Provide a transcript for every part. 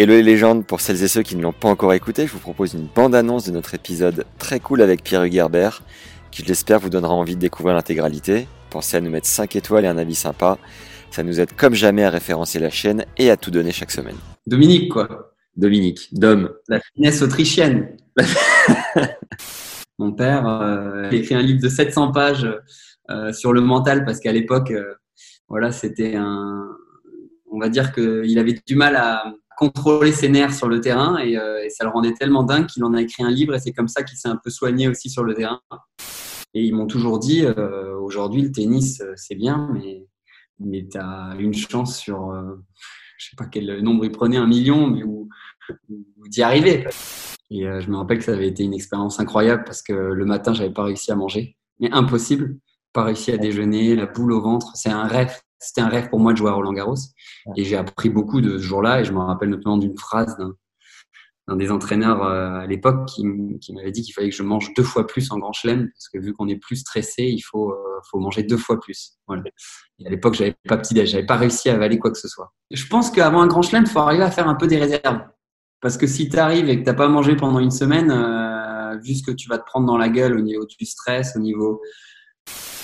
Hello les légendes, pour celles et ceux qui ne l'ont pas encore écouté, je vous propose une bande-annonce de notre épisode très cool avec Pierre Hugerbert, qui je l'espère vous donnera envie de découvrir l'intégralité. Pensez à nous mettre 5 étoiles et un avis sympa. Ça nous aide comme jamais à référencer la chaîne et à tout donner chaque semaine. Dominique, quoi. Dominique, Dom. La finesse autrichienne. Mon père euh, a écrit un livre de 700 pages euh, sur le mental parce qu'à l'époque, euh, voilà, c'était un. On va dire qu'il avait du mal à contrôler ses nerfs sur le terrain et, et ça le rendait tellement dingue qu'il en a écrit un livre et c'est comme ça qu'il s'est un peu soigné aussi sur le terrain. Et ils m'ont toujours dit aujourd'hui, le tennis, c'est bien, mais mais tu as une chance sur, euh, je sais pas quel nombre il prenait, un million, mais où, d'y arriver. Et euh, je me rappelle que ça avait été une expérience incroyable parce que le matin, j'avais pas réussi à manger, mais impossible, pas réussi à déjeuner, la boule au ventre. C'est un rêve. C'était un rêve pour moi de jouer à Roland Garros. Et j'ai appris beaucoup de ce jour-là. Et je me rappelle notamment d'une phrase d'un un des entraîneurs euh, à l'époque qui, m'avait dit qu'il fallait que je mange deux fois plus en grand chelem parce que vu qu'on est plus stressé, il faut, euh, faut manger deux fois plus. Et à l'époque, j'avais pas petit déj, j'avais pas réussi à avaler quoi que ce soit. Je pense qu'avant un grand chelem, il faut arriver à faire un peu des réserves. Parce que si tu arrives et que t'as pas mangé pendant une semaine, euh, vu ce que tu vas te prendre dans la gueule au niveau du stress, au niveau.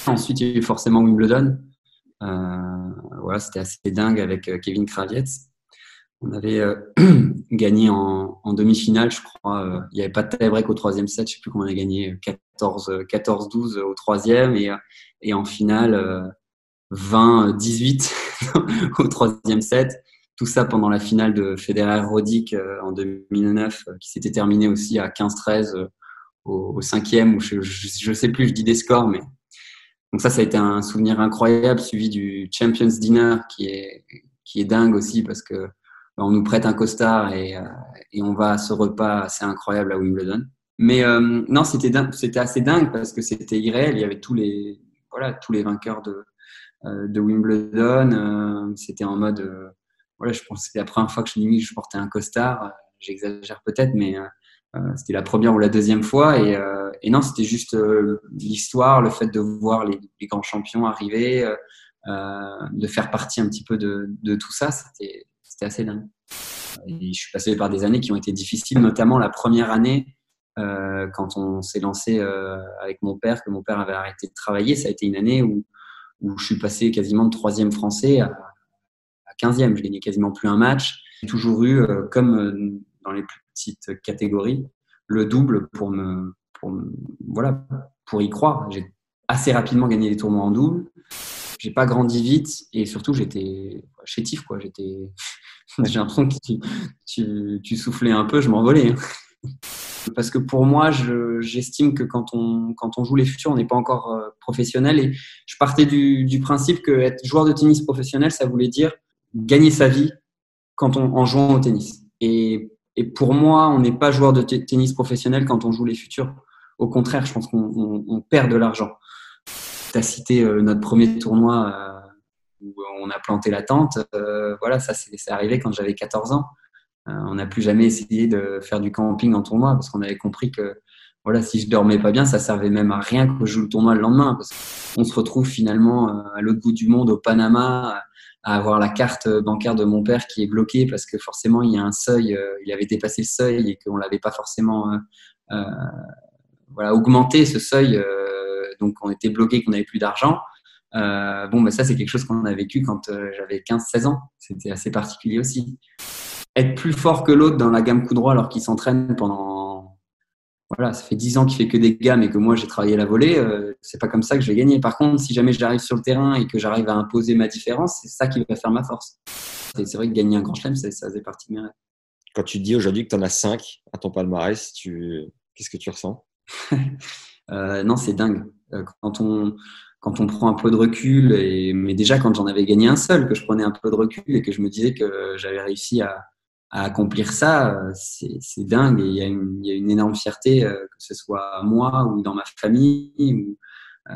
Ensuite, il y a eu forcément Wimbledon. Euh, voilà, c'était assez dingue avec Kevin Kravietz. On avait euh, gagné en, demi-finale, je crois. Euh, il n'y avait pas de tie-break au troisième set. Je ne sais plus comment on a gagné. 14-12 au troisième et, en finale 20-18 au troisième set. Tout ça pendant la finale de Federer-Rodic euh, en 2009, qui s'était terminée aussi à 15-13 au, cinquième. je ne sais plus, je dis des scores, mais donc ça, ça a été un souvenir incroyable, suivi du Champions Dinner qui est qui est dingue aussi parce que on nous prête un costard et, euh, et, on va à ce repas assez incroyable à Wimbledon. Mais euh, non, c'était c'était assez dingue parce que c'était irréel. Il y avait tous les voilà tous les vainqueurs de euh, de Wimbledon. c'était en mode voilà, je pense que c'était la première fois que je limite je portais un costard. J'exagère peut-être, mais c'était la première ou la deuxième fois. Et, et non, c'était juste l'histoire, le fait de voir les, grands champions arriver, de faire partie un petit peu de, tout ça. C'était assez dingue. Je suis passé par des années qui ont été difficiles, notamment la première année euh, quand on s'est lancé euh, avec mon père, que mon père avait arrêté de travailler. Ça a été une année où, où je suis passé quasiment de troisième français à, à 15e. Je gagnais quasiment plus un match. J'ai toujours eu, euh, comme dans les plus petites catégories, le double pour me, voilà, pour y croire. J'ai assez rapidement gagné les tournois en double. J'ai pas grandi vite et surtout j'étais chétif quoi. J'ai l'impression que tu, soufflais un peu, je m'envolais. Hein. Parce que pour moi, j'estime que quand on, joue les futurs, on n'est pas encore euh, professionnel. Et je partais du, principe que être joueur de tennis professionnel, ça voulait dire gagner sa vie quand on, en jouant au tennis. Et pour moi, on n'est pas joueur de tennis professionnel quand on joue les futurs. Au contraire, je pense qu'on on, perd de l'argent. Tu as cité euh, notre premier tournoi euh, où on a planté la tente. Euh, voilà, ça c'est arrivé quand j'avais 14 ans. On n'a plus jamais essayé de faire du camping en tournoi parce qu'on avait compris que voilà, si je dormais pas bien, ça servait même à rien que je joue le tournoi le lendemain. Parce qu'on se retrouve finalement euh, à l'autre bout du monde, au Panama, à avoir la carte bancaire de mon père qui est bloquée parce que forcément il y a un seuil, il avait dépassé le seuil et qu'on l'avait pas forcément euh, voilà, augmenté ce seuil. donc on était bloqué, qu'on n'avait plus d'argent. Euh, bon, bah, ça, c'est quelque chose qu'on a vécu quand euh, j'avais 15-16 ans. C'était assez particulier aussi. Être plus fort que l'autre dans la gamme coup droit alors qu'il s'entraîne pendant. Voilà, ça fait 10 ans qu'il fait que des gammes et que moi j'ai travaillé la volée, euh, c'est pas comme ça que je vais gagner. Par contre, si jamais j'arrive sur le terrain et que j'arrive à imposer ma différence, c'est ça qui va faire ma force. C'est vrai que gagner un grand chelem, ça faisait partie de mes rêves. Quand tu dis aujourd'hui que tu en as 5 à ton palmarès, tu... qu'est-ce que tu ressens? Non, c'est dingue. Quand on, quand on prend un peu de recul, et, mais déjà quand j'en avais gagné un seul, que je prenais un peu de recul et que je me disais que j'avais réussi à, à, accomplir ça, c'est dingue. Et il y, a une, énorme fierté, que ce soit moi ou dans ma famille. Ou, euh,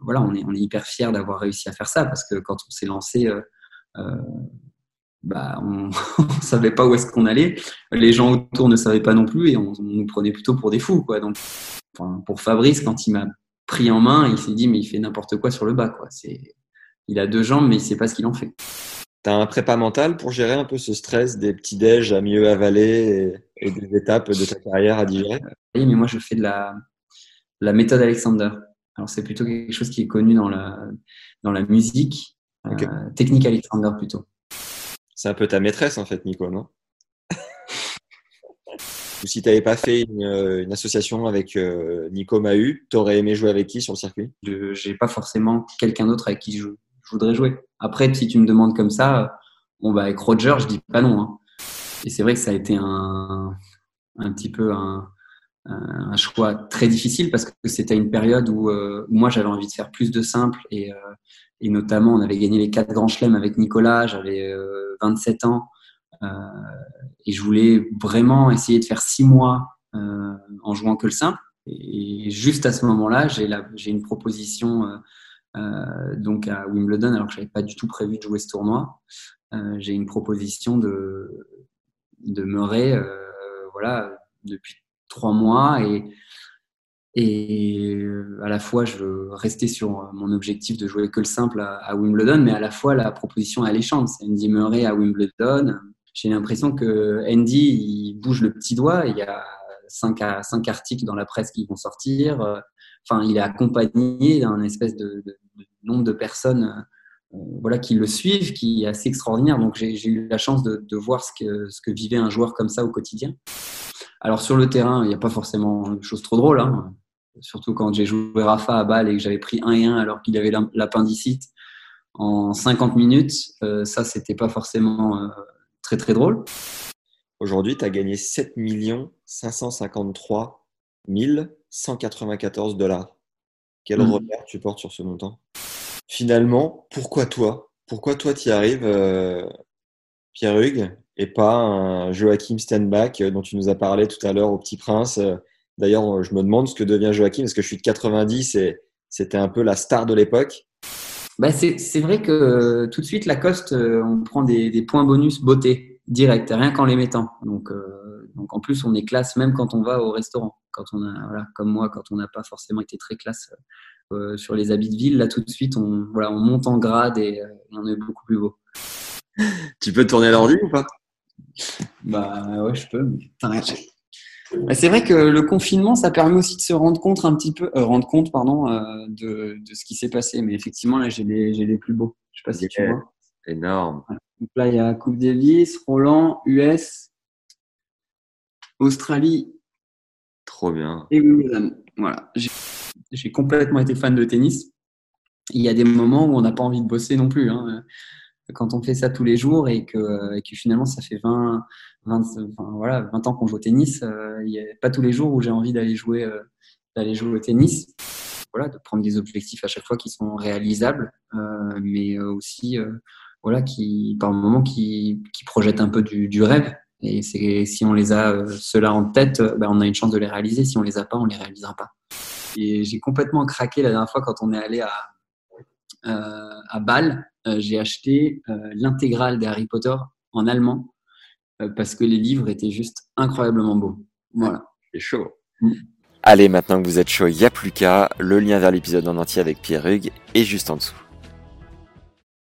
voilà, on est, hyper fiers d'avoir réussi à faire ça parce que quand on s'est lancé, euh, euh, bah, on ne savait pas où est-ce qu'on allait. Les gens autour ne savaient pas non plus et on, nous prenait plutôt pour des fous. Quoi. Donc, pour Fabrice, quand il m'a pris en main, il s'est dit mais il fait n'importe quoi sur le bas. Quoi. Il a deux jambes, mais il sait pas ce qu'il en fait. Tu as un prépa mental pour gérer un peu ce stress des petits déj à mieux avaler et, et, des étapes de ta carrière à digérer? Oui, mais moi je fais de la, la méthode Alexander. Alors c'est plutôt quelque chose qui est connu dans la, dans la musique, okay. euh, technique Alexander plutôt. C'est un peu ta maîtresse en fait, Nico, non? Ou si tu n'avais pas fait une, une, association avec euh, Nico Mahu, tu aurais aimé jouer avec qui sur le circuit? Je n'ai pas forcément quelqu'un d'autre avec qui je, je, voudrais jouer. Après, si tu me demandes comme ça, bon, bah, avec Roger, je dis pas non. Hein. Et c'est vrai que ça a été un, un petit peu un, choix très difficile parce que c'était une période où, euh, moi j'avais envie de faire plus de simple et, euh, et, notamment on avait gagné les quatre grands chelems avec Nicolas, j'avais euh, 27 ans euh, et je voulais vraiment essayer de faire six mois euh, en jouant que le simple. Et juste à ce moment-là, j'ai une proposition donc à Wimbledon alors que j'avais pas du tout prévu de jouer ce tournoi. j'ai une proposition de de Murray, voilà depuis trois mois et, et à la fois je veux rester sur mon objectif de jouer que le simple à, Wimbledon, mais à la fois la proposition est alléchante. C'est Andy Murray à Wimbledon. J'ai l'impression que Andy il bouge le petit doigt. Il y a cinq, cinq articles dans la presse qui vont sortir. Enfin, il est accompagné d'un espèce de, nombre de personnes euh, voilà, qui le suivent, qui est assez extraordinaire. Donc j'ai eu la chance de, de voir ce que, ce que vivait un joueur comme ça au quotidien. Alors sur le terrain, il n'y a pas forcément de choses trop drôles. Hein. Surtout quand j'ai joué Rafa à balle et que j'avais pris 1 et 1 alors qu'il avait l'appendicite en 50 minutes. Euh, ça, c'était pas forcément euh, très très drôle. Aujourd'hui, tu as gagné 7 553 194 dollars. Quel mmh. regard tu portes sur ce montant? Finalement, pourquoi toi? Pourquoi toi tu y arrives, euh, Pierre Hugues et pas un Joachim Stenbach euh, dont tu nous as parlé tout à l'heure au Petit Prince? Euh, d'ailleurs, je me demande ce que devient Joachim parce que je suis de 90 et c'était un peu la star de l'époque. Bah c'est vrai que tout de suite, Lacoste, on prend des, points bonus beauté direct, rien qu'en les mettant. Donc, donc en plus, on est classe même quand on va au restaurant. Quand on a, voilà, comme moi, quand on n'a pas forcément été très classe euh, sur les habits de ville, là tout de suite, on, voilà, on monte en grade et on est beaucoup plus beau. tu peux tourner l'ordi ou pas? Bah ouais, je peux. Mais... C'est vrai que le confinement, ça permet aussi de se rendre compte un petit peu, euh, rendre compte, pardon, euh, de, de, ce qui s'est passé. Mais effectivement, là, j'ai les, j'ai les plus beaux. Je sais pas si tu vois. Énorme. Donc là, il y a Coupe Davis, Roland, US, Australie. Trop bien. Et Wimbledon. Voilà. J'ai complètement été fan de tennis. Il y a des moments où on n'a pas envie de bosser non plus. Hein quand on fait ça tous les jours et que, finalement ça fait 20, 20, enfin, voilà, 20 ans qu'on joue au tennis, euh, il n'y a pas tous les jours où j'ai envie d'aller jouer, euh, jouer au tennis. Voilà, de prendre des objectifs à chaque fois qui sont réalisables, euh, mais aussi voilà, qui, par moment, qui, qui projettent un peu du, rêve. Et si on les a ceux-là en tête, ben on a une chance de les réaliser. Si on les a pas, on les réalisera pas. Et j'ai complètement craqué la dernière fois quand on est allé à, à Bâle euh, j'ai acheté euh, l'intégrale des Harry Potter en allemand euh, parce que les livres étaient juste incroyablement beaux. Voilà. C'est chaud. Mm. Allez, maintenant que vous êtes chaud, il n'y a plus qu'à. Le lien vers l'épisode en entier avec Pierre Hugues est juste en dessous.